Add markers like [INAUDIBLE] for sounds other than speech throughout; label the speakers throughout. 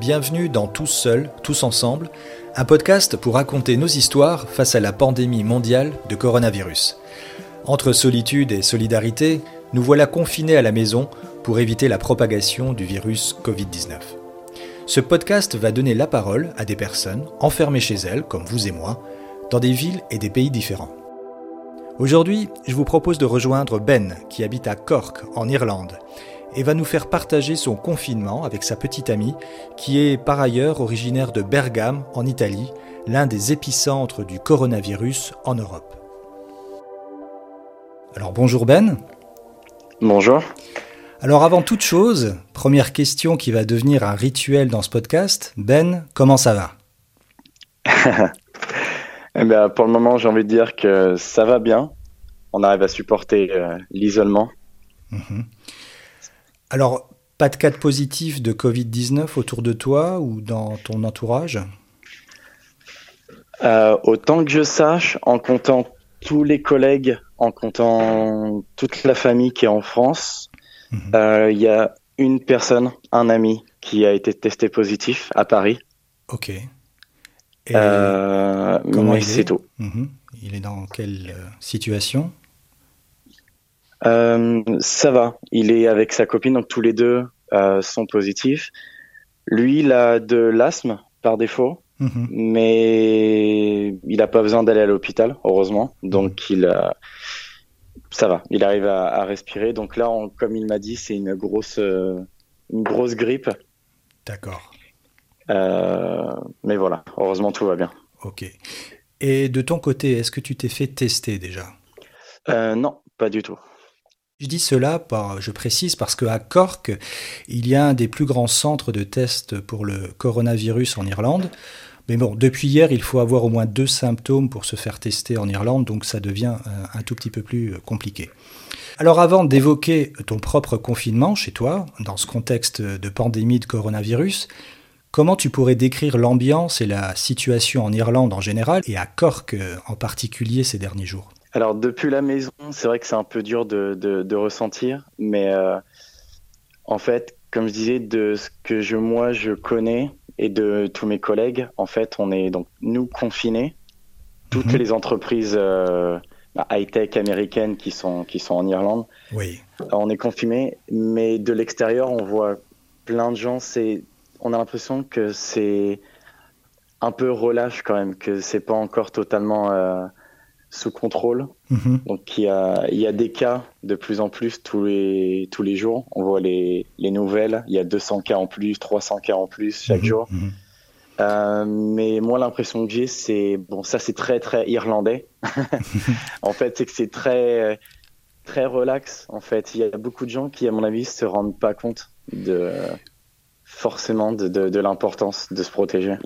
Speaker 1: Bienvenue dans Tous Seuls, Tous Ensemble, un podcast pour raconter nos histoires face à la pandémie mondiale de coronavirus. Entre solitude et solidarité, nous voilà confinés à la maison pour éviter la propagation du virus Covid-19. Ce podcast va donner la parole à des personnes enfermées chez elles, comme vous et moi, dans des villes et des pays différents. Aujourd'hui, je vous propose de rejoindre Ben, qui habite à Cork, en Irlande, et va nous faire partager son confinement avec sa petite amie, qui est par ailleurs originaire de Bergame, en Italie, l'un des épicentres du coronavirus en Europe. Alors bonjour Ben.
Speaker 2: Bonjour.
Speaker 1: Alors avant toute chose, première question qui va devenir un rituel dans ce podcast. Ben, comment ça va? [LAUGHS]
Speaker 2: Eh bien, Pour le moment, j'ai envie de dire que ça va bien. On arrive à supporter euh, l'isolement. Mhm.
Speaker 1: Alors, pas de cas de positif de Covid-19 autour de toi ou dans ton entourage?
Speaker 2: Euh, Autant que je sache, en comptant tous les collègues, en comptant toute la famille qui est en France, Mhm. Euh, il y a une personne, un ami, qui a été testé positif à Paris.
Speaker 1: Ok.
Speaker 2: Euh, comment mais c'est tout.
Speaker 1: Mhm. Il est dans quelle euh,
Speaker 2: Ça va. Il est avec sa copine, donc tous les deux sont positifs. Lui, il a de l'asthme par défaut, mhm. mais il n'a pas besoin d'aller à l'hôpital, heureusement. Donc il a ça va, il arrive à, respirer. Donc là, comme il m'a dit, c'est une grosse, euh, une grosse grippe.
Speaker 1: D'accord.
Speaker 2: Euh, mais voilà, heureusement, tout va bien.
Speaker 1: Ok. Et de ton côté, est-ce que tu t'es fait tester déjà?
Speaker 2: Euh, Non, pas du tout.
Speaker 1: Je dis cela, par, je précise, parce qu'à Cork, il y a un des plus grands centres de tests pour le coronavirus en Irlande. Mais bon, depuis hier, il faut avoir au moins deux symptômes pour se faire tester en Irlande, donc ça devient euh, un tout petit peu plus euh, compliqué. Alors avant d'évoquer ton propre confinement chez toi, dans ce contexte de pandémie de coronavirus, comment tu pourrais décrire l'ambiance et la situation en Irlande en général et à Cork euh, en particulier ces derniers jours?
Speaker 2: Alors depuis la maison, c'est vrai que c'est un peu dur de, ressentir, mais en fait, comme je disais, de ce que je, moi je connais, et de tous mes collègues. En fait, on est donc nous confinés, toutes mhm. les entreprises euh, bah, high-tech américaines qui sont, qui sont en Irlande.
Speaker 1: Oui.
Speaker 2: On est confinés, mais de l'extérieur, on voit plein de gens. C'est, on a l'impression que c'est un peu relâche quand même, que c'est pas encore totalement euh, sous contrôle. Mhm. Donc il y a, il y a des cas de plus en plus tous les, tous les jours. On voit les, les nouvelles. Il y a 200 cas en plus, 300 cas en plus chaque mhm. jour. Mhm. Euh, mais moi, l'impression que j'ai, c'est bon, ça c'est très très irlandais. [LAUGHS] en fait, c'est que c'est très très relax. En fait, il y a beaucoup de gens qui, à mon avis, se rendent pas compte de forcément de, de, de l'importance de se protéger.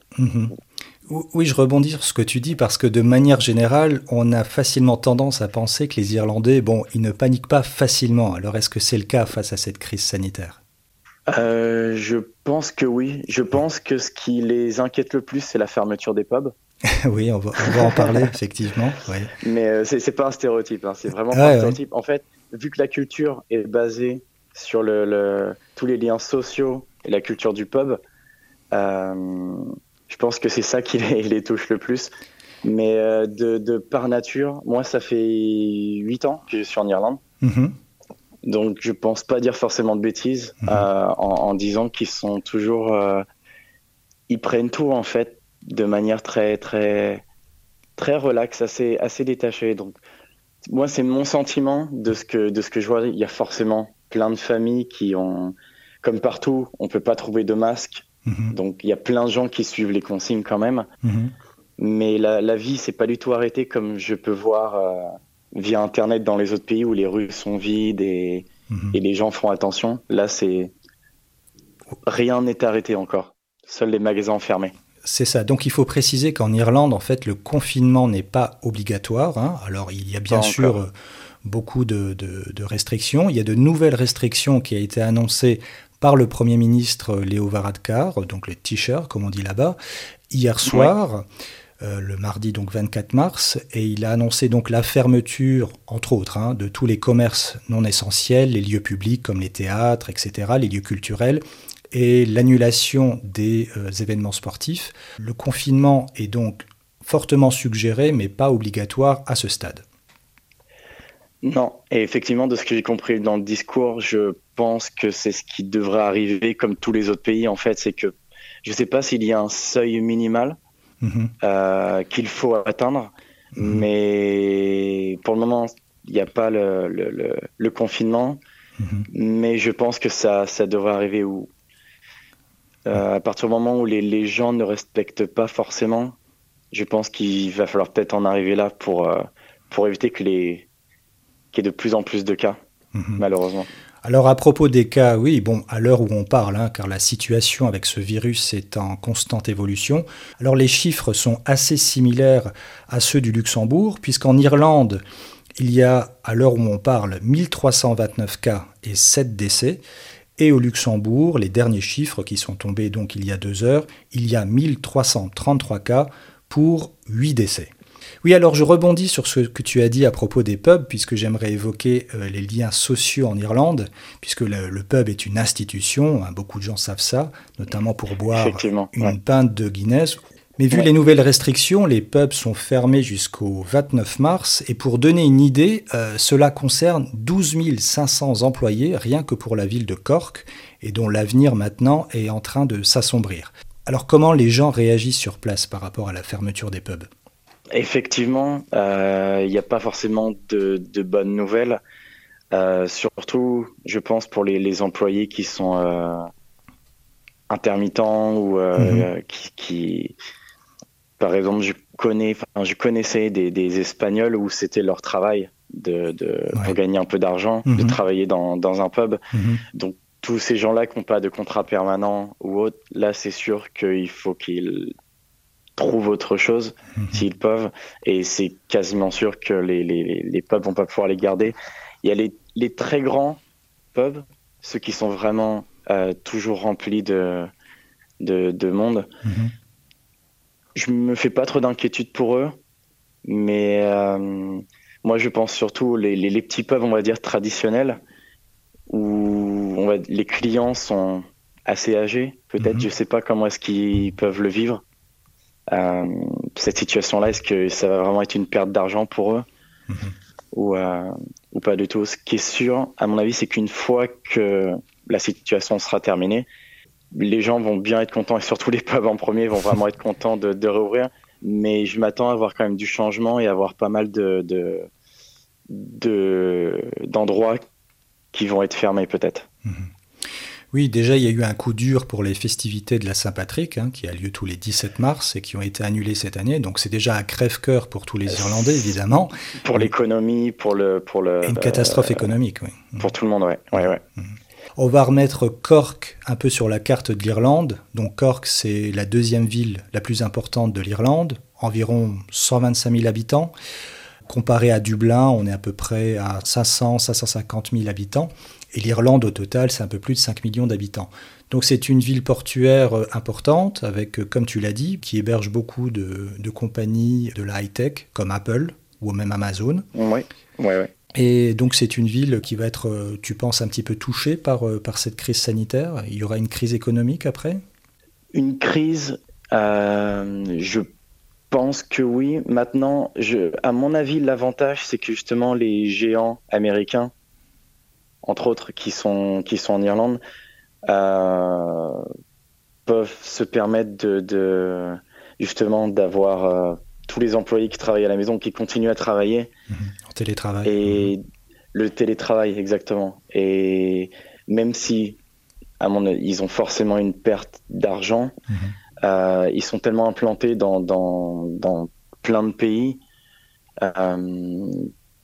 Speaker 1: Oui, je rebondis sur ce que tu dis parce que de manière générale, on a facilement tendance à penser que les Irlandais, bon, ils ne paniquent pas facilement. Alors est-ce que c'est le cas face à cette crise sanitaire?
Speaker 2: Euh, Je pense que oui. Je pense que ce qui les inquiète le plus, c'est la fermeture des pubs. [LAUGHS]
Speaker 1: oui, on va, en parler [LAUGHS] effectivement.
Speaker 2: Mais euh, c'est pas un stéréotype. Hein. C'est vraiment pas un stéréotype. En fait, vu que la culture est basée sur le, tous les liens sociaux et la culture du pub. Euh, je pense que c'est ça qui les, [LAUGHS] touche le plus. Mais euh, de, par nature, moi, ça fait 8 ans que je suis en Irlande. Mhm. Donc, je pense pas dire forcément de bêtises mhm. euh, en, disant qu'ils sont toujours. Euh, ils prennent tout, en fait, de manière très, très, très relaxe, assez, assez détachée. Donc, moi, c'est mon sentiment de ce, que, de ce que je vois. Il y a forcément plein de familles qui ont. Comme partout, on peut pas trouver de masque Mhm. Donc il y a plein de gens qui suivent les consignes quand même. Mhm. Mais la, la vie, c'est pas du tout arrêté comme je peux voir euh, via Internet dans les autres pays où les rues sont vides et, mhm. et les gens font attention. Là, c'est rien n'est arrêté encore. Seuls les magasins fermés.
Speaker 1: C'est ça. Donc il faut préciser qu'en Irlande, en fait, le confinement n'est pas obligatoire. Hein. Alors il y a bien sûr euh, beaucoup de, de, de, restrictions. Il y a de nouvelles restrictions qui ont été annoncées par le Premier ministre Léo Varadkar, donc le t-shirt comme on dit là-bas, hier soir. Euh, le mardi donc 24 mars, et il a annoncé donc la fermeture, entre autres, hein, de tous les commerces non essentiels, les lieux publics comme les théâtres, etc., les lieux culturels, et l'annulation des euh, événements sportifs. Le confinement est donc fortement suggéré, mais pas obligatoire à ce stade.
Speaker 2: Non, et effectivement, de ce que j'ai compris dans le discours, je pense que c'est ce qui devrait arriver comme tous les autres pays. En fait, c'est que je ne sais pas s'il y a un seuil minimal mhm. euh, qu'il faut atteindre, mhm. mais pour le moment, il n'y a pas le, le, confinement. Mhm. Mais je pense que ça, ça devrait arriver où euh, à partir du moment où les, les, gens ne respectent pas forcément, je pense qu'il va falloir peut-être en arriver là pour, euh, pour éviter les qu'il y ait de plus en plus de cas, malheureusement.
Speaker 1: Alors à propos des cas, oui, bon, à l'heure où on parle, hein, car la situation avec ce virus est en constante évolution, alors les chiffres sont assez similaires à ceux du Luxembourg, puisqu'en Irlande, il y a, à l'heure où on parle, 1329 cas et 7 décès, et au Luxembourg, les derniers chiffres qui sont tombés donc il y a deux heures, il y a 1333 cas pour 8 décès. Oui, alors je rebondis sur ce que tu as dit à propos des pubs, puisque j'aimerais évoquer euh, les liens sociaux en Irlande, puisque le, pub est une institution, hein, beaucoup de gens savent ça, notamment pour boire une pinte de Guinness. Mais vu les nouvelles restrictions, les pubs sont fermés jusqu'au 29 mars, et pour donner une idée, euh, cela concerne 12 500 employés rien que pour la ville de Cork, et dont l'avenir maintenant est en train de s'assombrir. Alors comment les gens réagissent sur place par rapport à la fermeture des pubs?
Speaker 2: Effectivement, il euh, n'y a pas forcément de, bonnes nouvelles. Euh, surtout, je pense pour les, employés qui sont euh, intermittents ou mhm. qui, par exemple, je connais, je connaissais des, Espagnols où c'était leur travail de, pour gagner un peu d'argent, de mhm. travailler dans, un pub. Mhm. Donc tous ces gens-là qui n'ont pas de contrat permanent ou autre, là c'est sûr qu'il faut qu'ils trouvent autre chose mhm. s'ils peuvent. Et c'est quasiment sûr que les, les, les, pubs vont pas pouvoir les garder. Il y a les, les très grands pubs, ceux qui sont vraiment euh, toujours remplis de, de, de monde. Mhm. Je me fais pas trop d'inquiétude pour eux, mais euh, moi je pense surtout les, les, petits pubs, on va dire traditionnels, où on va, les clients sont assez âgés. Peut-être, mhm. je sais pas comment est-ce qu'ils peuvent le vivre. Euh, cette situation-là, est-ce que ça va vraiment être une perte d'argent pour eux mhm. ou, euh, ou pas du tout? Ce qui est sûr, à mon avis, c'est qu'une fois que la situation sera terminée, les gens vont bien être contents et surtout les [LAUGHS] pubs en premier vont vraiment être contents de, de réouvrir. Mais je m'attends à avoir quand même du changement et à avoir pas mal de, de, d'endroits qui vont être fermés peut-être. Mhm.
Speaker 1: Oui, déjà, il y a eu un coup dur pour les festivités de la Saint-Patrick, hein, qui a lieu tous les 17 mars et qui ont été annulées cette année. Donc, c'est déjà un crève-cœur pour tous les Irlandais, évidemment.
Speaker 2: Pour l'économie, pour le, pour le.
Speaker 1: une catastrophe économique, oui.
Speaker 2: Pour tout le monde, oui. Ouais, ouais.
Speaker 1: Mhm. On va remettre Cork un peu sur la carte de l'Irlande. Donc, Cork, c'est la deuxième ville la plus importante de l'Irlande, environ 125 000 habitants. Comparé à Dublin, on est à peu près à 500, 550 000 habitants. Et l'Irlande, au total, c'est un peu plus de 5 millions d'habitants. Donc c'est une ville portuaire euh, importante, avec, euh, comme tu l'as dit, qui héberge beaucoup de, compagnies de la high-tech, comme Apple ou même Amazon.
Speaker 2: Oui, oui, oui.
Speaker 1: Et donc c'est une ville qui va être, euh, tu penses, un petit peu touchée par, par cette crise sanitaire. Il y aura une crise économique après?
Speaker 2: Une crise, je pense que oui. Maintenant, je, à mon avis, l'avantage, c'est que justement les géants américains entre autres, qui sont, qui sont en Irlande, euh, peuvent se permettre de, justement d'avoir euh, tous les employés qui travaillent à la maison, qui continuent à travailler.
Speaker 1: Mhm. En télétravail.
Speaker 2: Et le télétravail, exactement. Et même si, à mon ils ont forcément une perte d'argent, mhm. euh, ils sont tellement implantés dans, dans, dans plein de pays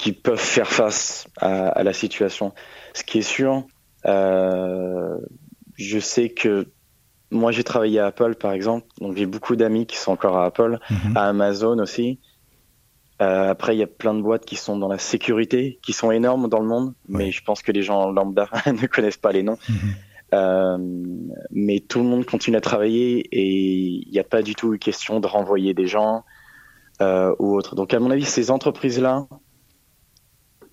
Speaker 2: qui peuvent faire face à, la situation. Ce qui est sûr, euh, je sais que moi j'ai travaillé à Apple par exemple, donc j'ai beaucoup d'amis qui sont encore à Apple, mhm. à Amazon aussi. Euh, après, il y a plein de boîtes qui sont dans la sécurité, qui sont énormes dans le monde, mais je pense que les gens lambda [LAUGHS] ne connaissent pas les noms. Mhm. Euh, mais tout le monde continue à travailler et il n'y a pas du tout eu question de renvoyer des gens ou autre. Donc, à mon avis, ces entreprises-là,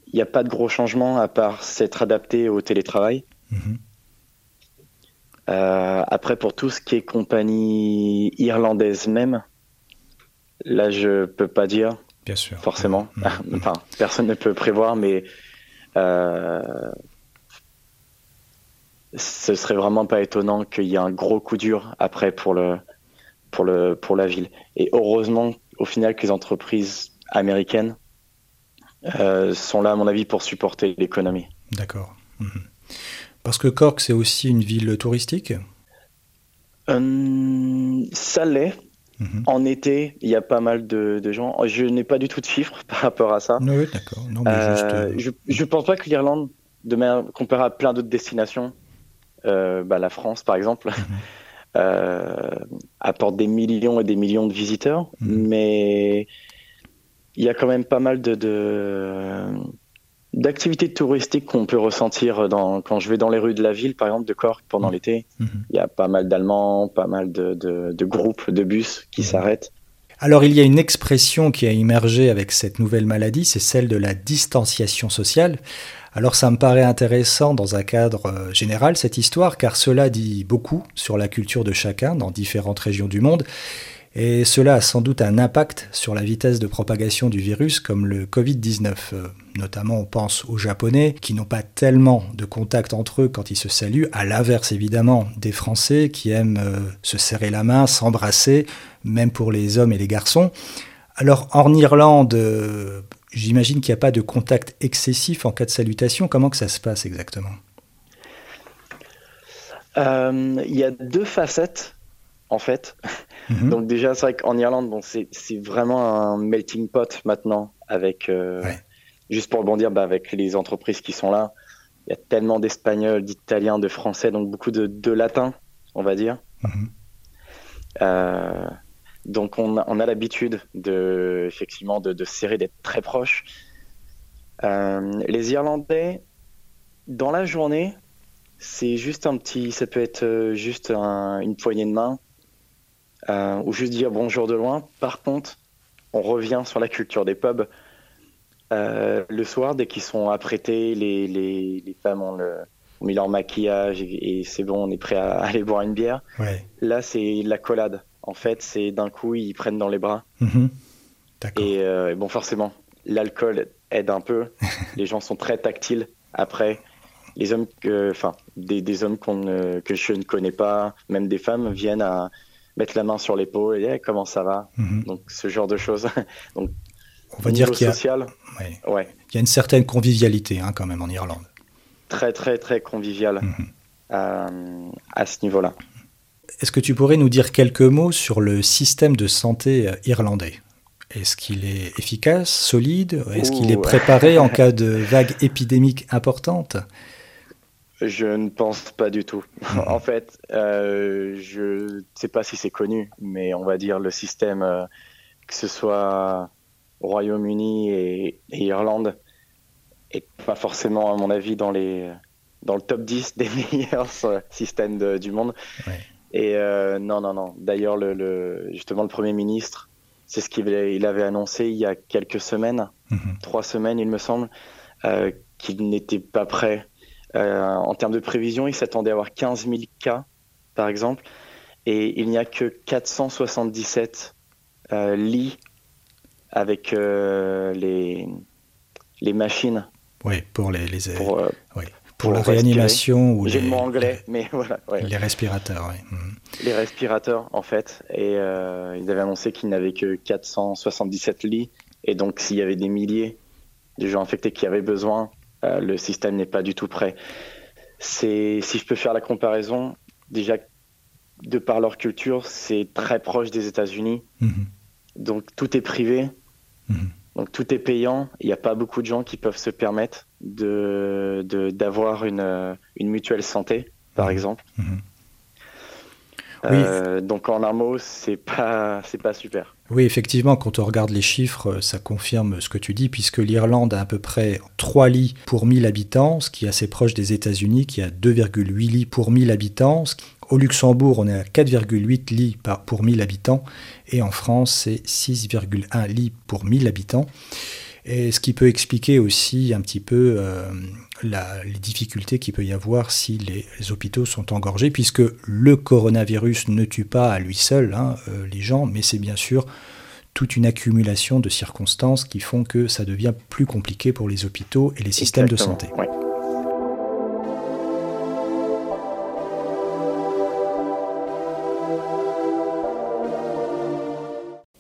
Speaker 2: il n'y a pas de gros changements à part s'être adapté au télétravail. Mhm. après, pour tout ce qui est compagnie irlandaise même, là, je peux pas dire.
Speaker 1: Bien sûr.
Speaker 2: Forcément. Mm. [LAUGHS] enfin, personne ne peut prévoir, mais ce serait vraiment pas étonnant qu'il y ait un gros coup dur après pour le pour le pour la ville. Et heureusement, au final, que les entreprises américaines euh, sont là, à mon avis, pour supporter l'économie.
Speaker 1: D'accord. Mhm. Parce que Cork, c'est aussi une ville touristique?
Speaker 2: Euh, ça l'est. Mhm. En été, il y a pas mal de, gens. Je n'ai pas du tout de chiffres [LAUGHS] par rapport à ça.
Speaker 1: Oui, d'accord.
Speaker 2: Euh, je ne pense pas que l'Irlande, comparé à plein d'autres destinations, bah, la France par exemple, mhm. [LAUGHS] apporte des millions et des millions de visiteurs, mais il y a quand même pas mal de, d'activités touristiques qu'on peut ressentir dans, quand je vais dans les rues de la ville, par exemple de Cork pendant mhm. l'été. Il y a pas mal d'Allemands, pas mal de, de, groupes de bus qui s'arrêtent.
Speaker 1: Alors il y a une expression qui a émergé avec cette nouvelle maladie, c'est celle de la distanciation sociale. Alors ça me paraît intéressant dans un cadre euh, général cette histoire, car cela dit beaucoup sur la culture de chacun dans différentes régions du monde, et cela a sans doute un impact sur la vitesse de propagation du virus comme le Covid-19. Euh, notamment on pense aux Japonais qui n'ont pas tellement de contact entre eux quand ils se saluent, à l'inverse évidemment des Français qui aiment euh, se serrer la main, s'embrasser, même pour les hommes et les garçons. Alors en Irlande, J'imagine qu'il n'y a pas de contact excessif en cas de salutation. Comment que ça se passe exactement?
Speaker 2: Euh, Il y a deux facettes, en fait. Mhm. Donc déjà, c'est vrai qu'en Irlande, bon, c'est vraiment un melting pot maintenant, avec, euh, juste pour rebondir, bah, avec les entreprises qui sont là. Il y a tellement d'Espagnols, d'Italiens, de Français, donc beaucoup de, de latins, on va dire. Mhm. Euh, donc on a, l'habitude de effectivement de, serrer, d'être très proches. Euh, les Irlandais, dans la journée, c'est juste un petit, ça peut être juste une poignée de main euh, ou juste dire bonjour de loin. Par contre, on revient sur la culture des pubs. le soir, dès qu'ils sont apprêtés, les, les, femmes ont, le, mis leur maquillage et, c'est bon, on est prêt à [LAUGHS] aller boire une bière. Là, c'est la collade en fait, c'est d'un coup, ils prennent dans les bras. Mhm. Euh, et bon, forcément, l'alcool aide un peu. [LAUGHS] les gens sont très tactiles. Après, les hommes, enfin, des, hommes que je ne connais pas, même des femmes, viennent à mettre la main sur l'épaule et comment ça va. Mhm. Donc, ce genre de choses. [LAUGHS] Donc,
Speaker 1: on va dire qu'il y a, ouais. il y a une certaine convivialité hein, quand même en Irlande.
Speaker 2: Très, très, très convivial mhm. euh, à ce niveau-là.
Speaker 1: Est-ce que tu pourrais nous dire quelques mots sur le système de santé euh, irlandais? Est-ce qu'il est efficace, solide? Est-ce qu'il est préparé en [LAUGHS] cas de vague épidémique importante?
Speaker 2: Je ne pense pas du tout. Hmm. en fait, euh, je ne sais pas si c'est connu, mais on va dire le système, euh, que ce soit Royaume-Uni et, Irlande, est pas forcément, à mon avis, dans les dans le top 10 [LAUGHS] des meilleurs systèmes du monde. Et euh, non, non, non. D'ailleurs, le, justement, le Premier ministre, c'est ce qu'il il avait annoncé il y a quelques semaines, mhm. trois semaines, il me semble, qu'il n'était pas prêt. Euh, en termes de prévision, il s'attendait à avoir 15 000 cas, par exemple, et il n'y a que 477 lits avec les, les machines.
Speaker 1: Oui, pour les, les pour, la réanimation ou
Speaker 2: les, anglais, mais voilà.
Speaker 1: Les respirateurs, oui.
Speaker 2: Mhm. Les respirateurs, en fait. Et euh, ils avaient annoncé qu'ils n'avaient que 477 lits. Et donc, s'il y avait des milliers de gens infectés qui avaient besoin, euh, le système n'est pas du tout prêt. C'est, si je peux faire la comparaison, déjà, de par leur culture, c'est très proche des États-Unis. Mhm. Donc, tout est privé. Mhm. Donc tout est payant. Il n'y a pas beaucoup de gens qui peuvent se permettre de d'avoir une, une mutuelle santé, par mhm. exemple. Euh, donc en un mot, c'est pas c'est pas super.
Speaker 1: Oui, effectivement, quand on regarde les chiffres, ça confirme ce que tu dis, puisque l'Irlande a à peu près 3 lits pour 1000 habitants, ce qui est assez proche des États-Unis, qui a 2,8 lits pour 1000 habitants, au Luxembourg, on est à 4,8 lits pour 1000 habitants et en France, c'est 6,1 lits pour 1000 habitants. Et ce qui peut expliquer aussi un petit peu euh, les difficultés qu'il peut y avoir si les, hôpitaux sont engorgés, puisque le coronavirus ne tue pas à lui seul hein, euh, les gens, mais c'est bien sûr toute une accumulation de circonstances qui font que ça devient plus compliqué pour les hôpitaux et les systèmes de santé.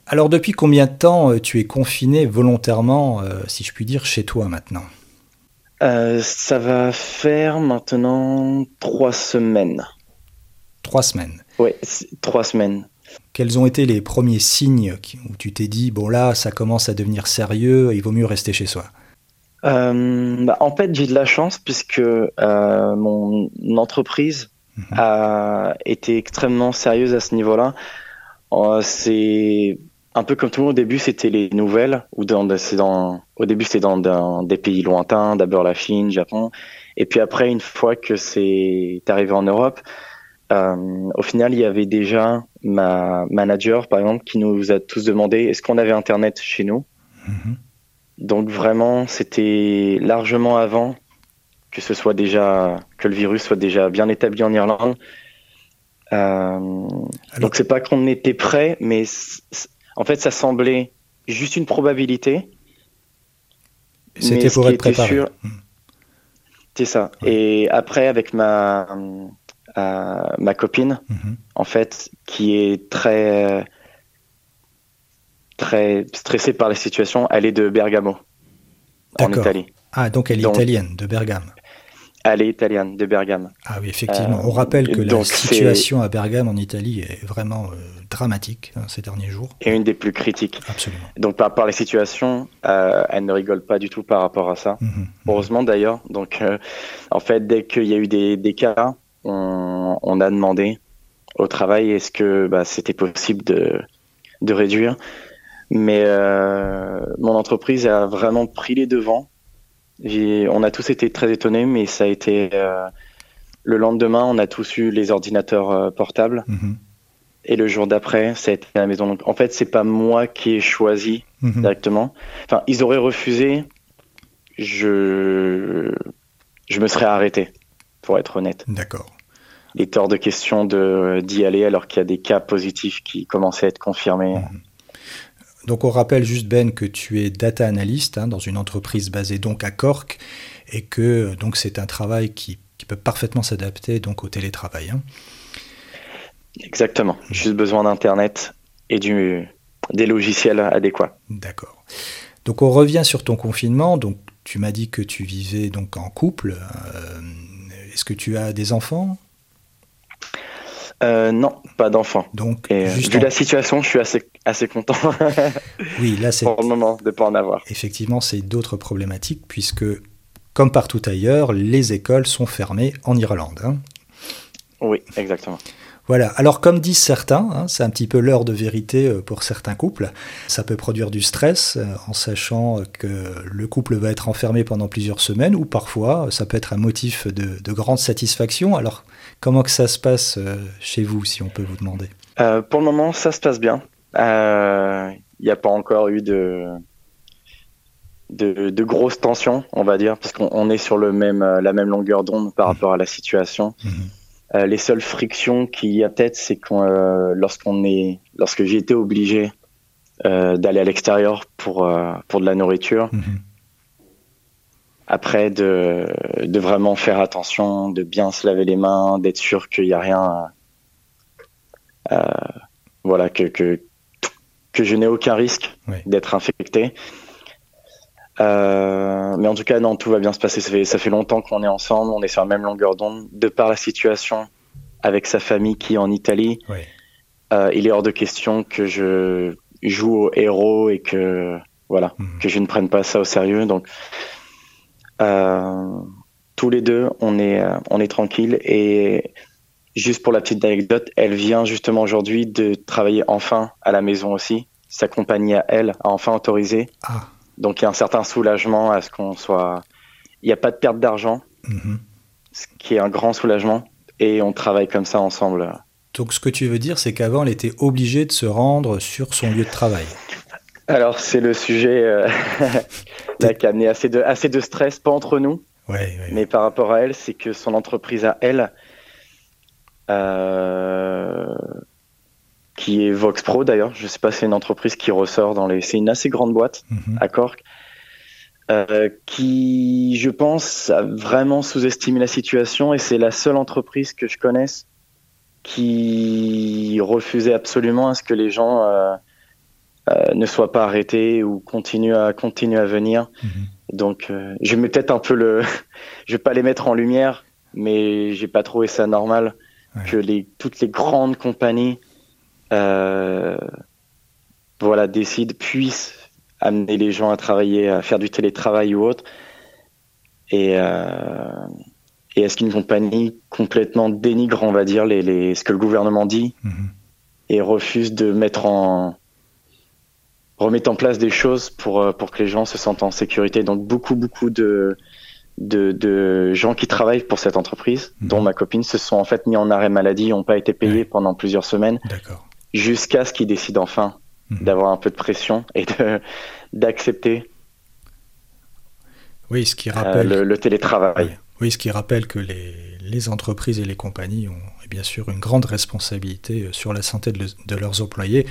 Speaker 1: Alors depuis combien de temps euh, tu es confiné volontairement, euh, si je puis dire, chez toi maintenant?
Speaker 2: Euh, Ça va faire maintenant trois semaines.
Speaker 1: Trois semaines
Speaker 2: Oui, trois semaines.
Speaker 1: Quels ont été les premiers signes où tu t'es dit, bon là, ça commence à devenir sérieux, il vaut mieux rester chez soi?
Speaker 2: Bah, En fait, j'ai de la chance puisque mon entreprise mhm. a été extrêmement sérieuse à ce niveau-là. c'est un peu comme tout le monde au début, c'était les nouvelles. Ou dans, dans, au début, c'était dans, des pays lointains, d'abord la Chine, Japon. Et puis après, une fois que c'est arrivé en Europe, euh, au final, il y avait déjà ma manager, par exemple, qui nous a tous demandé est-ce qu'on avait Internet chez nous? Mm-hmm. Donc vraiment, c'était largement avant que ce soit déjà que le virus soit déjà bien établi en Irlande. Euh, donc c'est pas qu'on était prêt, mais en fait, ça semblait juste une probabilité.
Speaker 1: C'était pour être préparé. Hmm.
Speaker 2: C'est ça. Et après, avec ma, euh, ma copine, mhm. en fait, qui est très, très stressée par la situation, elle est de Bergamo, en Italie.
Speaker 1: Ah, donc elle est italienne, de Bergame.
Speaker 2: Elle est italienne, de Bergame.
Speaker 1: Ah oui, effectivement. On rappelle que la situation à Bergame, en Italie, est vraiment euh, dramatique hein, ces derniers jours.
Speaker 2: Et une des plus critiques.
Speaker 1: Absolument.
Speaker 2: Donc par rapport à la situation, euh, elle ne rigole pas du tout par rapport à ça. Mhm, mhm. Heureusement d'ailleurs. Donc euh, en fait, dès qu'il y a eu des, des cas, on, on, a demandé au travail est-ce que bah, c'était possible de, de réduire. Mais mon entreprise a vraiment pris les devants on a tous été très étonnés, mais ça a été euh, le lendemain, on a tous eu les ordinateurs euh, portables. Mhm. Et le jour d'après, ça a été à la maison. Donc, en fait, c'est pas moi qui ai choisi mhm. directement. Enfin, ils auraient refusé. Je, je me serais arrêté, pour être honnête.
Speaker 1: D'accord.
Speaker 2: Il est hors de question d'y aller alors qu'il y a des cas positifs qui commençaient à être confirmés. Mhm.
Speaker 1: Donc on rappelle juste Ben que tu es data analyst hein, dans une entreprise basée donc à Cork et que donc c'est un travail qui, peut parfaitement s'adapter donc au télétravail. Hein.
Speaker 2: Exactement. Juste besoin d'internet et du, des logiciels adéquats.
Speaker 1: D'accord. Donc on revient sur ton confinement. Donc tu m'as dit que tu vivais donc en couple. Euh, est-ce que tu as des enfants?
Speaker 2: Euh, non, pas d'enfant. Donc, euh, vu la situation, je suis assez, assez content. [LAUGHS]
Speaker 1: oui, là, c'est.
Speaker 2: Pour le moment, de ne pas en avoir.
Speaker 1: Effectivement, c'est d'autres problématiques, puisque, comme partout ailleurs, les écoles sont fermées en Irlande. Hein.
Speaker 2: Oui, exactement.
Speaker 1: Voilà, alors comme disent certains, hein, c'est un petit peu l'heure de vérité euh, pour certains couples, ça peut produire du stress en sachant que le couple va être enfermé pendant plusieurs semaines ou parfois ça peut être un motif de, de grande satisfaction. Alors Comment que ça se passe euh, chez vous, si on peut vous demander?
Speaker 2: Euh, Pour le moment, ça se passe bien. Il euh, n'y a pas encore eu de, de, grosses tensions, on va dire, parce qu'on est sur le même, la même longueur d'onde par mmh. rapport à la situation. Mmh. Les seules frictions qu'il y a peut-être, c'est quand lorsqu'on est, lorsque j'ai été obligé d'aller à l'extérieur pour pour de la nourriture. Mmh. Après, de, de vraiment faire attention, de bien se laver les mains, d'être sûr qu'il n'y a rien, euh, voilà, que, que, que je n'ai aucun risque d'être infecté. Euh, mais en tout cas, non, tout va bien se passer. Ça fait, ça fait longtemps qu'on est ensemble, on est sur la même longueur d'onde. De par la situation avec sa famille qui est en Italie, euh, il est hors de question que je joue au héros et que voilà, mhm. que je ne prenne pas ça au sérieux. Donc, euh, tous les deux, on est, euh, on est tranquille. Et juste pour la petite anecdote, elle vient justement aujourd'hui de travailler enfin à la maison aussi. Sa compagnie à elle a enfin autorisé. Ah. Donc il y a un certain soulagement à ce qu'on soit. Il n'y a pas de perte d'argent, mhm. ce qui est un grand soulagement. Et on travaille comme ça ensemble.
Speaker 1: Donc ce que tu veux dire, c'est qu'avant, elle était obligée de se rendre sur son lieu de travail.
Speaker 2: Alors, c'est le sujet euh, [LAUGHS] qui a amené assez de, assez de stress, pas entre nous, mais par rapport à elle, c'est que son entreprise à elle, euh, qui est Vox Pro d'ailleurs, je sais pas, c'est une entreprise qui ressort dans les. C'est une assez grande boîte mhm. à Cork. Euh, qui, je pense, a vraiment sous-estimé la situation et c'est la seule entreprise que je connaisse qui refusait absolument à ce que les gens euh, euh, ne soient pas arrêtés ou continuent à continuer à venir. Mhm. Donc, je vais peut-être un peu le, [LAUGHS] je vais pas les mettre en lumière, mais j'ai pas trouvé ça normal que les toutes les grandes compagnies, voilà, décident puissent amener les gens à travailler, à faire du télétravail ou autre. Et, euh, et est-ce qu'une compagnie complètement dénigre, on va dire, les, les, ce que le gouvernement dit mhm. et refuse de mettre en remettre en place des choses pour euh, pour que les gens se sentent en sécurité? Donc beaucoup beaucoup de de, de gens qui travaillent pour cette entreprise, mhm. dont ma copine, se sont en fait mis en arrêt maladie, n'ont pas été payés pendant plusieurs semaines, jusqu'à ce qu'ils décident enfin Mhm. d'avoir un peu de pression et d'accepter
Speaker 1: oui, ce qui rappelle
Speaker 2: euh, le, télétravail.
Speaker 1: Oui. ce qui rappelle que les, les, entreprises et les compagnies ont bien sûr une grande responsabilité euh, sur la santé de, leurs employés,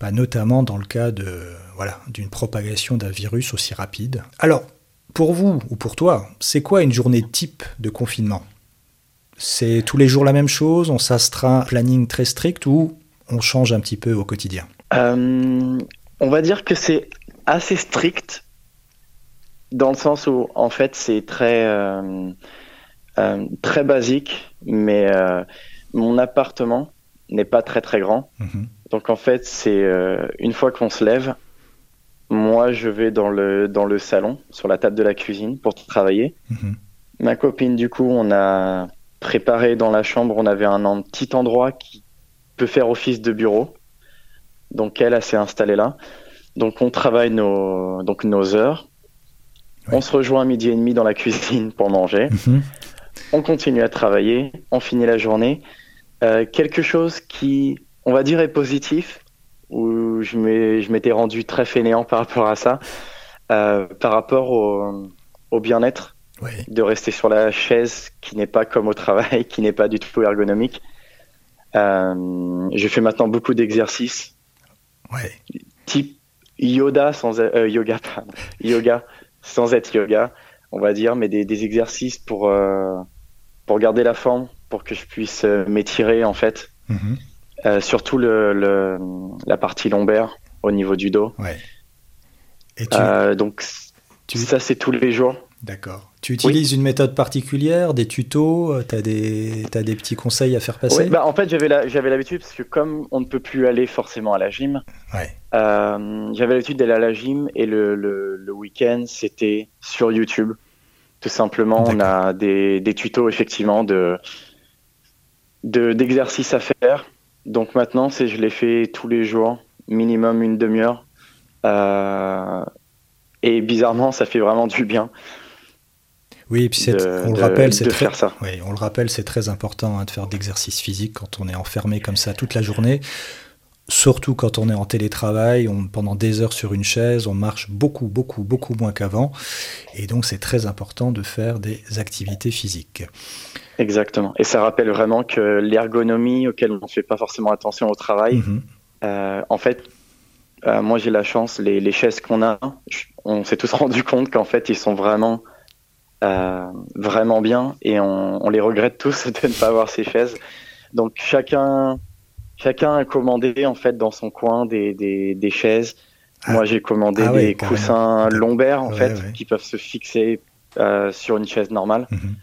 Speaker 1: bah, notamment dans le cas de voilà d'une propagation d'un virus aussi rapide. Alors, pour vous ou pour toi, c'est quoi une journée type de confinement? C'est tous les jours la même chose? On s'astreint planning très strict ou on change un petit peu au quotidien
Speaker 2: euh, On va dire que c'est assez strict dans le sens où en fait c'est très euh, euh, très basique, mais mon appartement n'est pas très très grand. Mhm. Donc en fait c'est une fois qu'on se lève, moi je vais dans le dans le salon sur la table de la cuisine pour travailler. Mhm. Ma copine du coup on a préparé dans la chambre, on avait un petit endroit qui peut faire office de bureau. Donc elle, elle s'est installée là. Donc on travaille nos, donc nos heures. On se rejoint à midi et demi dans la cuisine pour manger. [LAUGHS] Mhm. On continue à travailler. On finit la journée. Euh, quelque chose qui, on va dire, est positif, où je m'étais rendu très fainéant par rapport à ça, euh, par rapport au, au bien-être, de rester sur la chaise qui n'est pas comme au travail, [LAUGHS] qui n'est pas du tout ergonomique. Euh, je fais maintenant beaucoup d'exercices
Speaker 1: Ouais.
Speaker 2: Type yoga sans euh, yoga, yoga sans être yoga, on va dire, mais des, exercices pour euh, pour garder la forme, pour que je puisse m'étirer en fait. Mhm. surtout le, la partie lombaire au niveau du dos.
Speaker 1: Ouais.
Speaker 2: Et donc ça c'est tous les jours.
Speaker 1: D'accord. Tu utilises une méthode particulière, des tutos, euh, tu as des, as des petits conseils à faire passer
Speaker 2: bah En fait, j'avais l'habitude, parce que comme on ne peut plus aller forcément à la gym, euh, j'avais l'habitude d'aller à la gym et le, le, week-end, c'était sur YouTube. Tout simplement, on a des, des tutos, effectivement, de d'exercices à faire. Donc maintenant, c'est je les fais tous les jours, minimum une demi-heure. Euh, et bizarrement, ça fait vraiment du bien.
Speaker 1: Oui, et puis on le rappelle, c'est très, Oui, on le rappelle, c'est très important hein, de faire d'exercice physique quand on est enfermé comme ça toute la journée. Surtout quand on est en télétravail, on, pendant des heures sur une chaise, on marche beaucoup, beaucoup, beaucoup moins qu'avant. Et donc, c'est très important de faire des activités physiques.
Speaker 2: Exactement. Et ça rappelle vraiment que l'ergonomie, auquel on ne fait pas forcément attention au travail, mhm. euh, en fait, euh, moi j'ai la chance, les, les chaises qu'on a, on s'est tous [LAUGHS] rendu compte qu'en fait, ils sont vraiment euh, vraiment bien et on, les regrette tous [LAUGHS] de ne pas avoir ces chaises. Donc chacun, chacun a commandé en fait dans son coin des, des, chaises. Ah. Moi j'ai commandé ah des coussins lombaires en fait qui peuvent se fixer euh, sur une chaise normale. Mhm.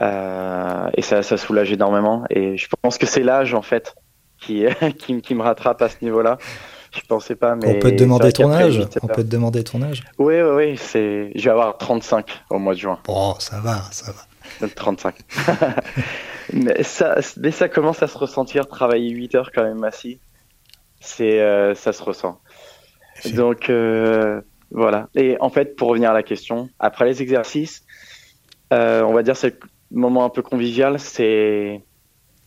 Speaker 2: Euh, et ça, ça soulage énormément. Et je pense que c'est l'âge en fait qui, [LAUGHS] qui, qui me rattrape à ce niveau-là. Je pensais pas, mais.
Speaker 1: On peut te demander ton âge On peut te demander ton âge
Speaker 2: Oui, oui, oui. C'est... Je vais avoir 35 au mois de juin.
Speaker 1: Bon, ça va, ça va. [LAUGHS]
Speaker 2: 35. [LAUGHS] mais, ça, mais ça commence à se ressentir, travailler 8 heures quand même assis. C'est, euh, ça se ressent. Donc, euh, voilà. Et en fait, pour revenir à la question, après les exercices, euh, on va dire c'est le moment un peu convivial, c'est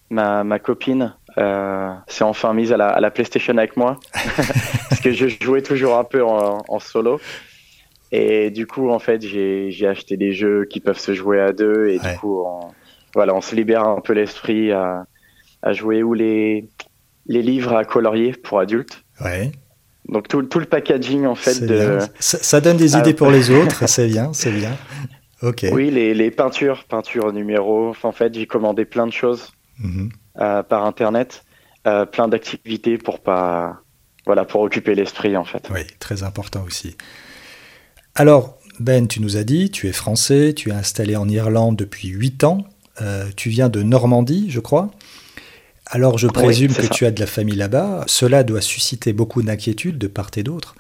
Speaker 2: ma, ma copine euh, s'est enfin mise à la, à la, PlayStation avec moi [LAUGHS] parce que je jouais toujours un peu en, en solo. Et du coup, en fait, j'ai acheté des jeux qui peuvent se jouer à deux et du coup, on, voilà, on se libère un peu l'esprit à, à, jouer ou les, les livres à colorier pour adultes.
Speaker 1: Ouais.
Speaker 2: Donc tout, tout, le packaging en fait de...
Speaker 1: ça, ça, donne des idées pour les autres, [LAUGHS] c'est bien, c'est bien. Ok.
Speaker 2: Oui, les, les peintures, peintures numéro. en fait, j'ai commandé plein de choses mhm. euh, par internet, euh, plein d'activités pour pas, voilà, pour occuper l'esprit en fait.
Speaker 1: Oui, très important aussi. Alors, Ben, tu nous as dit, tu es français, tu es installé en Irlande depuis 8 ans, euh, tu viens de Normandie, je crois. Alors, je présume que tu as de la famille là-bas. Cela doit susciter beaucoup d'inquiétude de part et d'autre.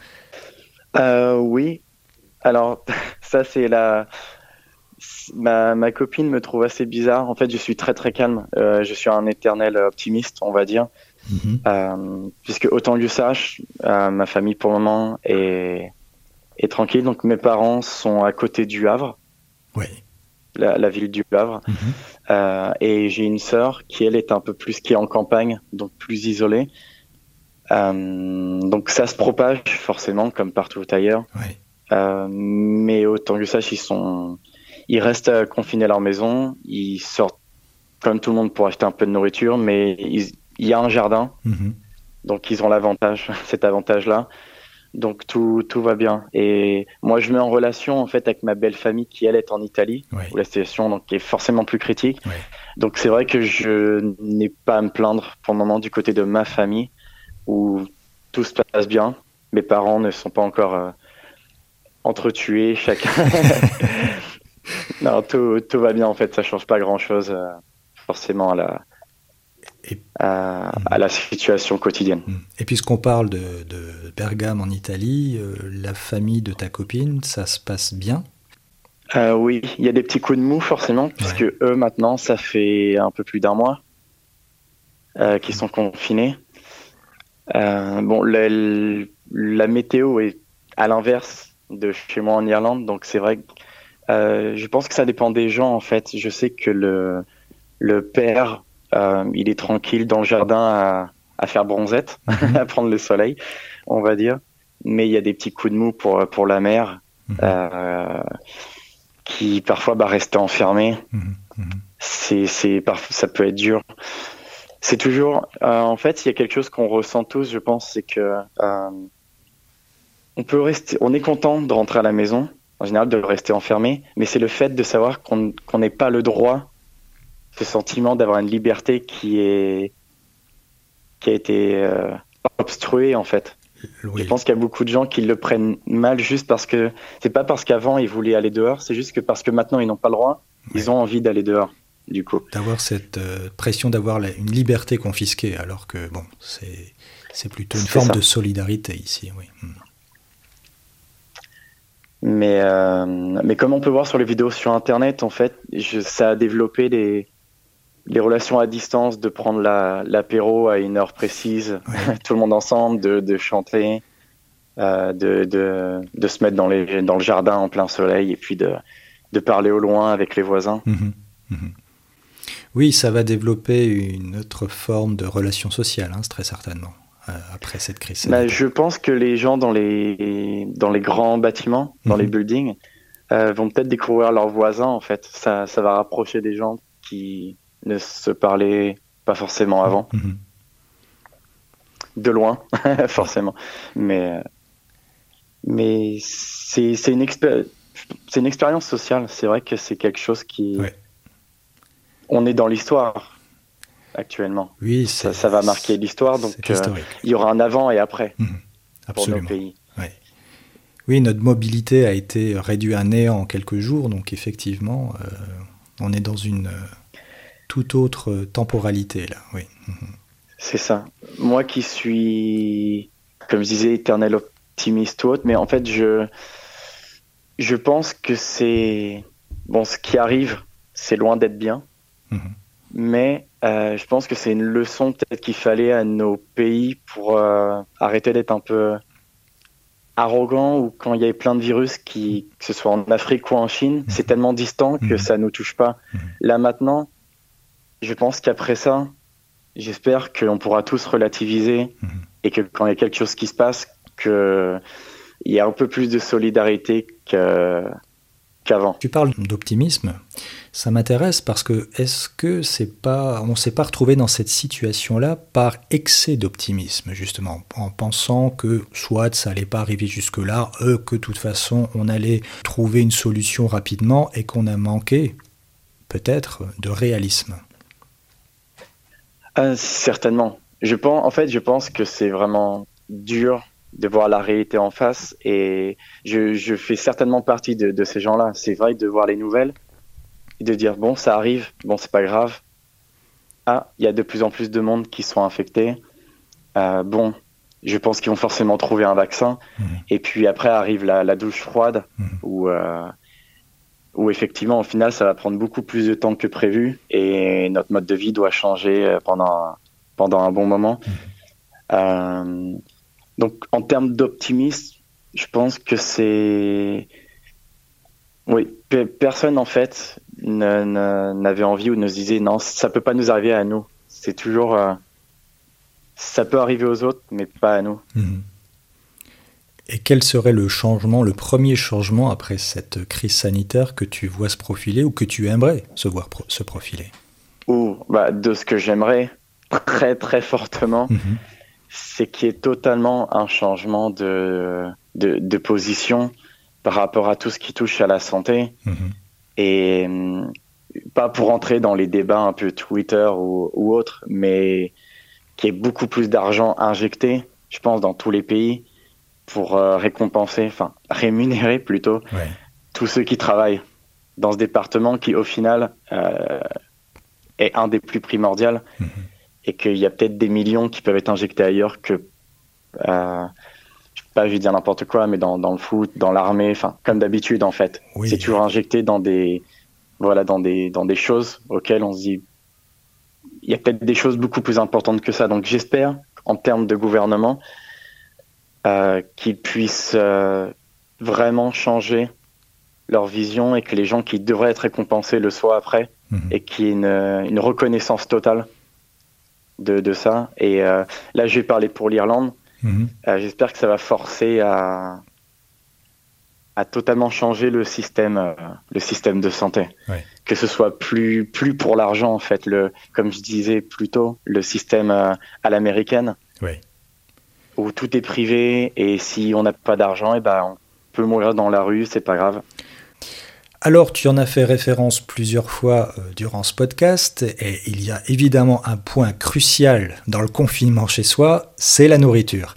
Speaker 2: Oui. Alors, [LAUGHS] ça, c'est la. Ma, ma, copine me trouve assez bizarre. En fait, je suis très très calme. Euh, je suis un éternel optimiste, on va dire. Mhm. puisque autant que je sache, ma famille pour le moment est, est tranquille. Donc mes parents sont à côté du Havre.
Speaker 1: Oui.
Speaker 2: La, ville du Havre. Mhm. Euh, et j'ai une sœur qui, elle, est un peu plus qui est en campagne, donc plus isolée. Euh, donc ça se propage forcément, comme partout ailleurs.
Speaker 1: Oui.
Speaker 2: Euh, mais autant que ça, ils sont, ils restent confinés à leur maison. Ils sortent comme tout le monde pour acheter un peu de nourriture, mais il y a un jardin. Mhm. Donc ils ont l'avantage, [LAUGHS] cet avantage-là. Donc tout, tout va bien. Et moi, je mets en relation en fait avec ma belle famille qui elle est en Italie, où la situation donc est forcément plus critique. Donc c'est vrai que je n'ai pas à me plaindre pour le moment du côté de ma famille, où tout se passe bien. Mes parents ne sont pas encore euh, entretués, chacun. [LAUGHS] non, tout, tout, va bien en fait. Ça change pas grand chose euh, forcément à la à, la situation quotidienne. Hmm.
Speaker 1: Et puisqu'on parle de, Bergame en Italie, euh, la famille de ta copine, ça se passe bien?
Speaker 2: Euh, Oui, il y a des petits coups de mou forcément, puisque eux maintenant, ça fait un peu plus d'un mois euh, qu'ils sont confinés. bon, la, la, météo est à l'inverse de chez moi en Irlande, donc c'est vrai que je pense que ça dépend des gens en fait. Je sais que le, le père euh, il est tranquille dans le jardin à, faire bronzette, [LAUGHS] mhm. [LAUGHS] à prendre le soleil, on va dire. Mais il y a des petits coups de mou pour, pour la mère, mhm. euh, qui parfois bah, rester enfermée. Mhm. C'est, c'est, ça peut être dur. C'est toujours, euh, en fait, il y a quelque chose qu'on ressent tous, je pense, c'est que on peut rester, on est content de rentrer à la maison, en général de rester enfermé, mais c'est le fait de savoir qu'on n'ait pas le droit ce sentiment d'avoir une liberté qui est qui a été euh, obstruée en fait. Je pense qu'il y a beaucoup de gens qui le prennent mal juste parce que c'est pas parce qu'avant ils voulaient aller dehors, c'est juste que parce que maintenant ils n'ont pas le droit, ils ont envie d'aller dehors. Du coup.
Speaker 1: D'avoir cette euh, pression d'avoir une liberté confisquée, alors que bon, c'est c'est plutôt une forme de solidarité ici, oui.
Speaker 2: Mais, euh, mais comme on peut voir sur les vidéos sur Internet, en fait, je, ça a développé des, les relations à distance, de prendre l'apéro à une heure précise, [LAUGHS] tout le monde ensemble, de, de chanter, euh, de, de, de, se mettre dans, les, dans le jardin en plein soleil et puis de, de parler au loin avec les voisins. Mhm. Mhm.
Speaker 1: Oui, ça va développer une autre forme de relation sociale, hein, très certainement, après cette crise.
Speaker 2: Bah, je pense que les gens dans les, dans les grands bâtiments, dans les mhm. buildings, euh, vont peut-être découvrir leurs voisins, en fait. Ça, ça va rapprocher des gens qui, ne se parlaient pas forcément avant. Mhm. De loin, [LAUGHS] forcément. Mais, mais c'est une, une expérience sociale. C'est vrai que c'est quelque chose qui. On est dans l'histoire actuellement.
Speaker 1: Oui,
Speaker 2: ça, ça, va marquer l'histoire. Donc, euh, il y aura un avant et après
Speaker 1: mhm. pour nos pays. Oui, notre mobilité a été réduite à néant en quelques jours. Donc, effectivement, euh, on est dans une toute autre temporalité là, oui.
Speaker 2: C'est ça. Moi qui suis, comme je disais, éternel optimiste ou autre, mais en fait, je, je pense que c'est. Bon, ce qui arrive, c'est loin d'être bien. Mhm. Mais euh, je pense que c'est une leçon peut-être qu'il fallait à nos pays pour euh, arrêter d'être un peu arrogant ou quand il y a plein de virus qui, que ce soit en Afrique ou en Chine, mhm. c'est tellement distant que mhm. ça nous touche pas. Là maintenant, je pense qu'après ça, j'espère qu'on pourra tous relativiser mhm. et que quand il y a quelque chose qui se passe, qu'il y a un peu plus de solidarité qu'avant.
Speaker 1: Tu parles d'optimisme. Ça m'intéresse parce que est-ce que c'est pas, on s'est pas retrouvé dans cette situation-là par excès d'optimisme justement, en pensant que soit ça allait pas arriver jusque-là, euh, que de toute façon on allait trouver une solution rapidement et qu'on a manqué peut-être de réalisme?
Speaker 2: Euh, certainement. Je pense, en fait, je pense que c'est vraiment dur de voir la réalité en face et je, fais certainement partie de, de ces gens-là. C'est vrai de voir les nouvelles et de dire bon, ça arrive, bon, c'est pas grave. Ah, il y a de plus en plus de monde qui sont infectés. Euh, bon, je pense qu'ils vont forcément trouver un vaccin. Mmh. Et puis après arrive la, douche froide mmh. où, euh, où effectivement, au final, ça va prendre beaucoup plus de temps que prévu et notre mode de vie doit changer euh, pendant, pendant un bon moment. Mmh. donc, en termes d'optimisme, je pense que c'est. Oui, personne en fait n'avait envie ou ne se disait non, ça peut pas nous arriver à nous. C'est toujours, euh, ça peut arriver aux autres, mais pas à nous. Mhm.
Speaker 1: Et quel serait le changement, le premier changement après cette crise sanitaire que tu vois se profiler ou que tu aimerais se voir se profiler?
Speaker 2: Ou bah, de ce que j'aimerais très très fortement, mhm. c'est qu'il y ait totalement un changement de, de, position par rapport à tout ce qui touche à la santé. Mhm. Et euh, pas pour entrer dans les débats un peu Twitter ou, ou autres, mais qui est beaucoup plus d'argent injecté, je pense, dans tous les pays pour euh, récompenser, enfin [LAUGHS] rémunérer plutôt, tous ceux qui travaillent dans ce département qui, au final, euh, est un des plus primordiaux mhm. et qu'il y a peut-être des millions qui peuvent être injectés ailleurs que, euh, pas, je vais dire n'importe quoi, mais dans, dans, le foot, dans l'armée, enfin, comme d'habitude, en fait. C'est toujours injecté dans des, voilà, dans des, dans des choses auxquelles on se dit, il y a peut-être des choses beaucoup plus importantes que ça. Donc, j'espère, en termes de gouvernement, euh, qu'ils puissent euh, vraiment changer leur vision et que les gens qui devraient être récompensés le soient après mhm. et qu'il y ait une, une, reconnaissance totale de, de ça. Et euh, là, je vais parler pour l'Irlande. Mhm. J'espère que ça va forcer à, à totalement changer le système, le système de santé. Que ce soit plus, plus pour l'argent, en fait, le, comme je disais plus tôt, le système à l'américaine. Où tout est privé et si on n'a pas d'argent, eh ben on peut mourir dans la rue, c'est pas grave.
Speaker 1: Alors, tu en as fait référence plusieurs fois euh, durant ce podcast, et il y a évidemment un point crucial dans le confinement chez soi, c'est la nourriture.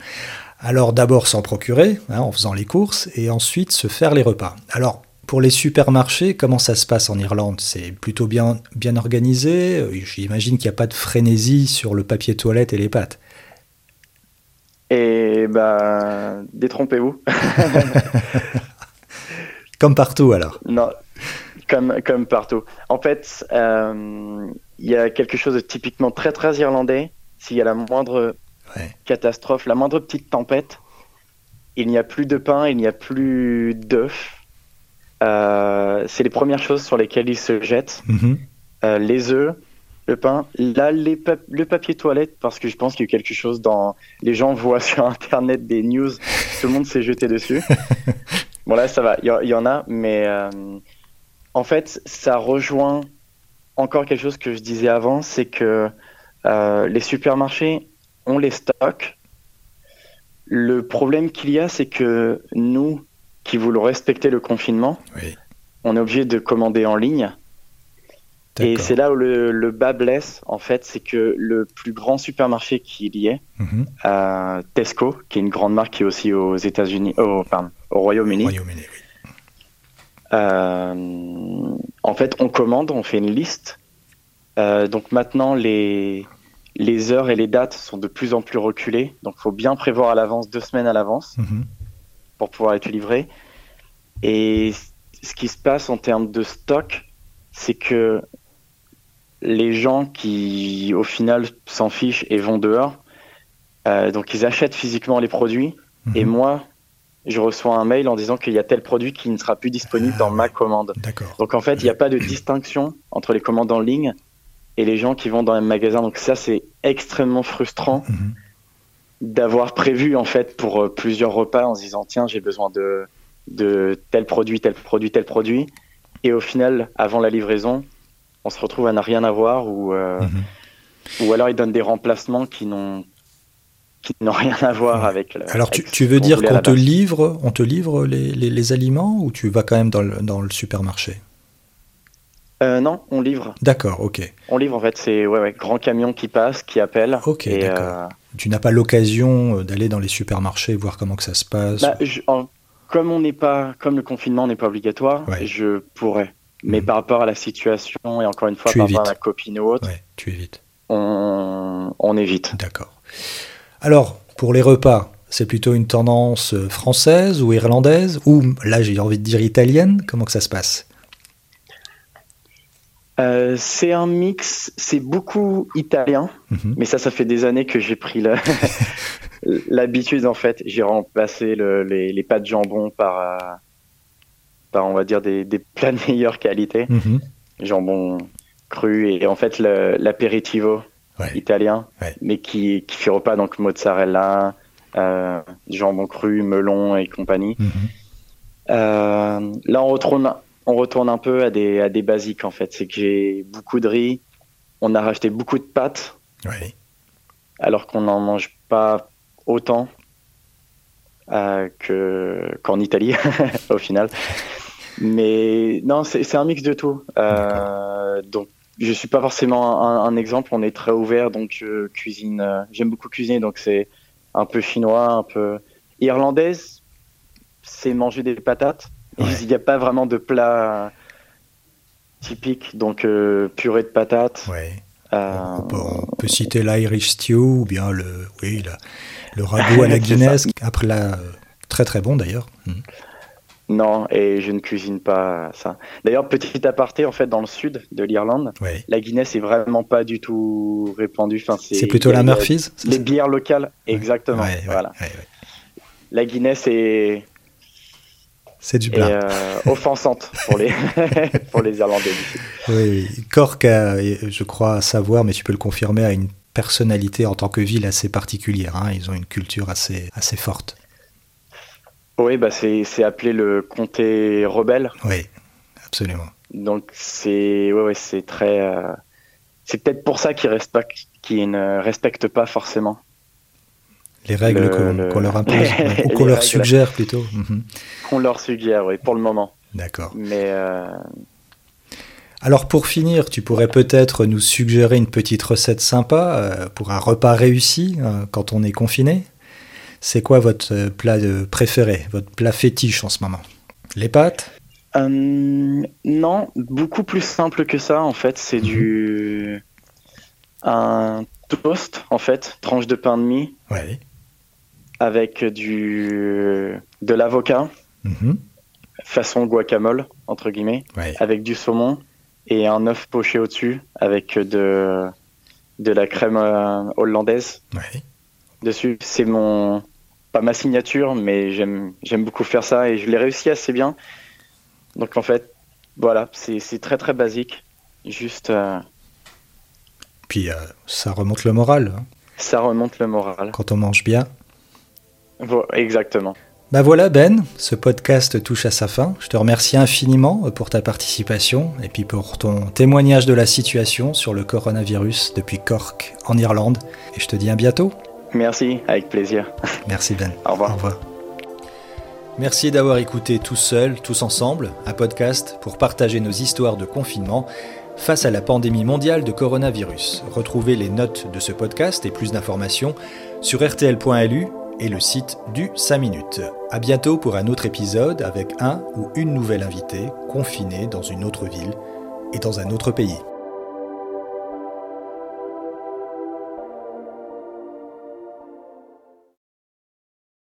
Speaker 1: Alors d'abord s'en procurer, hein, en faisant les courses, et ensuite se faire les repas. Alors, pour les supermarchés, comment ça se passe en Irlande? C'est plutôt bien, bien organisé? J'imagine qu'il n'y a pas de frénésie sur le papier toilette et les pâtes.
Speaker 2: Et ben, détrompez-vous. [LAUGHS]
Speaker 1: comme partout alors.
Speaker 2: Non, comme, comme partout. En fait, euh, il y a quelque chose de typiquement très très irlandais. S'il y a la moindre catastrophe, la moindre petite tempête, il n'y a plus de pain, il n'y a plus d'œufs. Euh, c'est les premières choses sur lesquelles ils se jettent. Mm-hmm. Euh, les œufs, le pain. Là, le papier toilette, parce que je pense qu'il y a quelque chose dans. Les gens voient sur Internet des news, tout le monde s'est jeté dessus. [LAUGHS] bon, là, ça va, il y, en a, mais euh, en fait, ça rejoint encore quelque chose que je disais avant c'est que euh, les supermarchés ont les stocks. Le problème qu'il y a, c'est que nous, qui voulons respecter le confinement, on est obligé de commander en ligne. Et c'est là où le, bas blesse, en fait, c'est que le plus grand supermarché qu'il y ait, mhm. euh, Tesco, qui est une grande marque qui est aussi aux États-Unis, au, au Royaume-Uni. Euh, en fait, on commande, on fait une liste. Euh, donc maintenant, les, les heures et les dates sont de plus en plus reculées. Donc il faut bien prévoir à l'avance, deux semaines à l'avance, mhm. pour pouvoir être livré. Et ce qui se passe en termes de stock, c'est que les gens qui, au final, s'en fichent et vont dehors. Euh, donc, ils achètent physiquement les produits. Et mhm. moi, je reçois un mail en disant qu'il y a tel produit qui ne sera plus disponible dans ma commande. Donc, en fait, il n'y a pas de distinction entre les commandes en ligne et les gens qui vont dans un magasin. Donc ça, c'est extrêmement frustrant mhm. d'avoir prévu en fait pour euh, plusieurs repas en se disant tiens, j'ai besoin de, de tel produit, tel produit, tel produit. Et au final, avant la livraison, on se retrouve à n'a rien à voir ou, euh, mhm. ou alors ils donnent des remplacements qui n'ont qui n'ont rien à voir avec.
Speaker 1: alors tu, tu veux dire qu'on te livre, on te livre les, les, les, aliments ou tu vas quand même dans le, dans le supermarché?
Speaker 2: Euh, non, on livre.
Speaker 1: D'accord, ok.
Speaker 2: On livre en fait, c'est ouais, ouais, grand camion qui passe, qui appelle.
Speaker 1: Ok, d'accord. Euh, tu n'as pas l'occasion d'aller dans les supermarchés voir comment que ça se passe
Speaker 2: bah, Comme on n'est pas, comme le confinement n'est pas obligatoire, je pourrais. Mais mhm. par rapport à la situation et encore une fois par rapport à la copine ou autre,
Speaker 1: tu évites.
Speaker 2: On, on évite.
Speaker 1: D'accord. Alors pour les repas, c'est plutôt une tendance française ou irlandaise ou là j'ai envie de dire italienne. Comment que ça se passe?
Speaker 2: Euh, c'est un mix, c'est beaucoup italien, mhm. mais ça, ça fait des années que j'ai pris [LAUGHS] l'habitude en fait. J'ai remplacé les, les, pâtes jambon par, euh, par, on va dire, des, des [LAUGHS] plats de meilleure qualité. Mhm. Jambon cru et en fait l'apéritivo italien, mais qui, qui fait repas, donc mozzarella, euh, jambon cru, melon et compagnie. Mhm. là, on retrouve on retourne un peu à des, à des basiques en fait. C'est que j'ai beaucoup de riz, on a racheté beaucoup de pâtes, alors qu'on n'en mange pas autant euh, qu'en Italie [LAUGHS] au final. Mais non, c'est un mix de tout. Euh, donc je suis pas forcément un, exemple. On est très ouvert, donc cuisine. Euh, j'aime beaucoup cuisiner, donc c'est un peu chinois, un peu irlandaise. C'est manger des patates. Il n'y a pas vraiment de plat typique, donc euh, purée de patates.
Speaker 1: Ouais. Euh, on, peut, citer l'Irish stew ou bien le, oui, le ragoût à la [LAUGHS] Guinness, après très très bon d'ailleurs. Hmm.
Speaker 2: Non, et je ne cuisine pas ça. D'ailleurs, petit aparté, en fait, dans le sud de l'Irlande, la Guinness est vraiment pas du tout répandue. Enfin,
Speaker 1: c'est plutôt la Murphy's
Speaker 2: Les bières locales, exactement. voilà. La Guinness est
Speaker 1: c'est du blanc.
Speaker 2: Euh, offensante pour les, [LAUGHS] pour les Irlandais.
Speaker 1: Oui, Cork, je crois savoir, mais tu peux le confirmer, a une personnalité en tant que ville assez particulière. Hein. Ils ont une culture assez, assez forte.
Speaker 2: Oui, bah c'est appelé le comté rebelle.
Speaker 1: Oui, absolument.
Speaker 2: Donc c'est ouais, ouais, c'est très. Euh, c'est peut-être pour ça qu'ils qu ne respectent pas forcément
Speaker 1: les règles qu'on leur [LAUGHS] impose, ou qu'on leur suggère plutôt.
Speaker 2: Mhm. Qu'on leur suggère, oui, pour le moment.
Speaker 1: D'accord.
Speaker 2: Mais. Euh,
Speaker 1: Alors pour finir, tu pourrais peut-être nous suggérer une petite recette sympa euh, pour un repas réussi euh, quand on est confiné? C'est quoi votre plat préféré, votre plat fétiche en ce moment? Les pâtes?
Speaker 2: Non, beaucoup plus simple que ça en fait. C'est mhm. du un toast en fait, tranche de pain de mie.
Speaker 1: Ouais
Speaker 2: avec du de l'avocat, mhm. façon guacamole entre guillemets, avec du saumon et un œuf poché au-dessus avec de de la crème euh, hollandaise dessus. C'est mon pas ma signature, mais j'aime beaucoup faire ça et je l'ai réussi assez bien. Donc en fait, voilà, c'est très très basique, juste. Euh,
Speaker 1: Puis euh, ça remonte le moral. Hein.
Speaker 2: Ça remonte le moral.
Speaker 1: Quand on mange bien
Speaker 2: exactement.
Speaker 1: Bah voilà Ben, ce podcast touche à sa fin. Je te remercie infiniment pour ta participation et puis pour ton témoignage de la situation sur le coronavirus depuis Cork en Irlande. Et je te dis à bientôt.
Speaker 2: Merci, avec plaisir.
Speaker 1: Merci Ben.
Speaker 2: Au revoir.
Speaker 1: Au revoir. Merci d'avoir écouté Tous Seuls, Tous Ensemble, un podcast pour partager nos histoires de confinement face à la pandémie mondiale de coronavirus. Retrouvez les notes de ce podcast et plus d'informations sur rtl.lu et le site du 5 minutes. À bientôt pour un autre épisode avec un ou une nouvelle invitée confinée dans une autre ville et dans un autre pays.